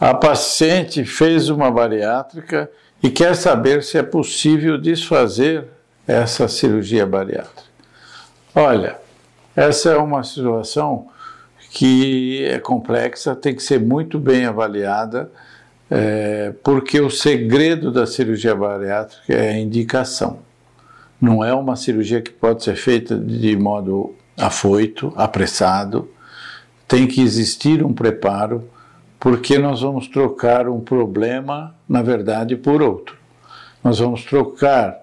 A paciente fez uma bariátrica e quer saber se é possível desfazer essa cirurgia bariátrica. Olha, essa é uma situação que é complexa, tem que ser muito bem avaliada, é, porque o segredo da cirurgia bariátrica é a indicação. Não é uma cirurgia que pode ser feita de modo afoito, apressado. Tem que existir um preparo, porque nós vamos trocar um problema, na verdade, por outro. Nós vamos trocar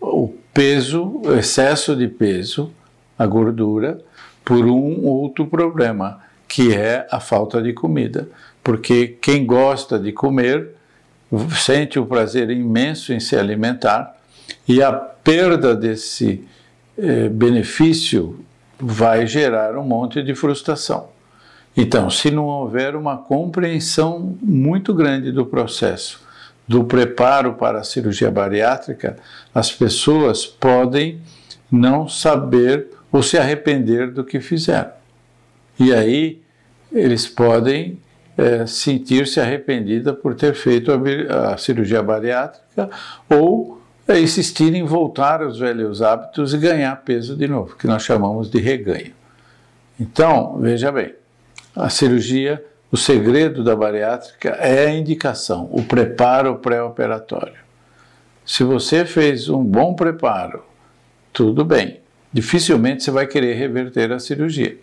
o peso, o excesso de peso, a gordura, por um outro problema, que é a falta de comida. Porque quem gosta de comer sente o prazer imenso em se alimentar e a perda desse eh, benefício vai gerar um monte de frustração. Então, se não houver uma compreensão muito grande do processo, do preparo para a cirurgia bariátrica, as pessoas podem não saber ou se arrepender do que fizeram. E aí eles podem é, sentir-se arrependida por ter feito a, a cirurgia bariátrica ou é, insistir em voltar aos velhos hábitos e ganhar peso de novo, que nós chamamos de reganho. Então, veja bem, a cirurgia, o segredo da bariátrica é a indicação, o preparo pré-operatório. Se você fez um bom preparo, tudo bem dificilmente você vai querer reverter a cirurgia.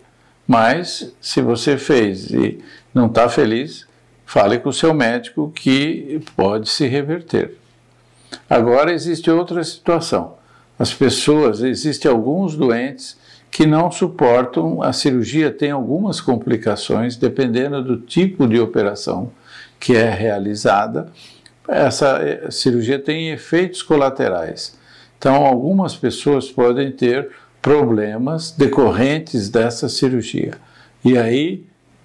Mas, se você fez e não está feliz, fale com o seu médico que pode se reverter. Agora, existe outra situação. As pessoas, existem alguns doentes que não suportam a cirurgia, tem algumas complicações, dependendo do tipo de operação que é realizada. Essa eh, cirurgia tem efeitos colaterais. Então, algumas pessoas podem ter problemas decorrentes dessa cirurgia. E aí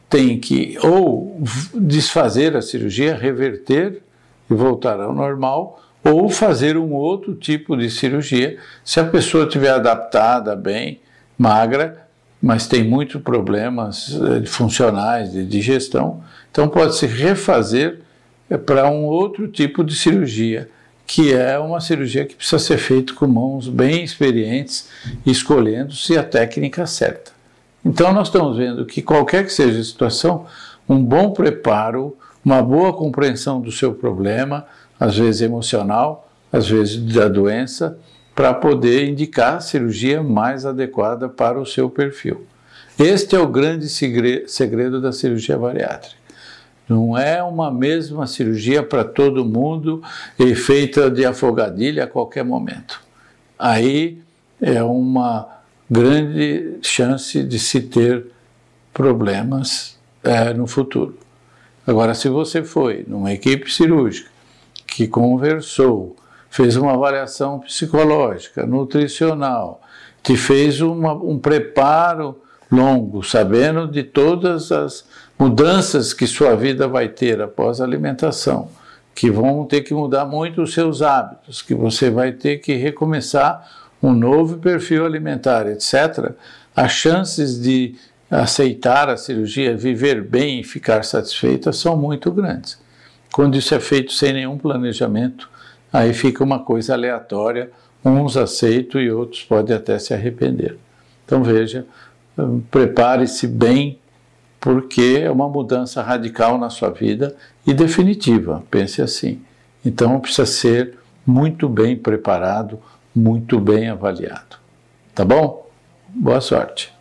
tem que ou desfazer a cirurgia, reverter e voltar ao normal, ou fazer um outro tipo de cirurgia, se a pessoa estiver adaptada bem, magra, mas tem muitos problemas eh, funcionais de digestão, então pode se refazer eh, para um outro tipo de cirurgia que é uma cirurgia que precisa ser feita com mãos bem experientes, escolhendo-se a técnica certa. Então, nós estamos vendo que, qualquer que seja a situação, um bom preparo, uma boa compreensão do seu problema, às vezes emocional, às vezes da doença, para poder indicar a cirurgia mais adequada para o seu perfil. Este é o grande segredo da cirurgia bariátrica. Não é uma mesma cirurgia para todo mundo e feita de afogadilha a qualquer momento. Aí é uma grande chance de se ter problemas é, no futuro. Agora, se você foi numa equipe cirúrgica que conversou, fez uma avaliação psicológica, nutricional, te fez uma, um preparo longo, sabendo de todas as mudanças que sua vida vai ter após a alimentação, que vão ter que mudar muito os seus hábitos, que você vai ter que recomeçar um novo perfil alimentar, etc., as chances de aceitar a cirurgia, viver bem e ficar satisfeita são muito grandes. Quando isso é feito sem nenhum planejamento, aí fica uma coisa aleatória, uns aceitam e outros podem até se arrepender. Então veja, prepare-se bem, porque é uma mudança radical na sua vida e definitiva, pense assim. Então precisa ser muito bem preparado, muito bem avaliado. Tá bom? Boa sorte.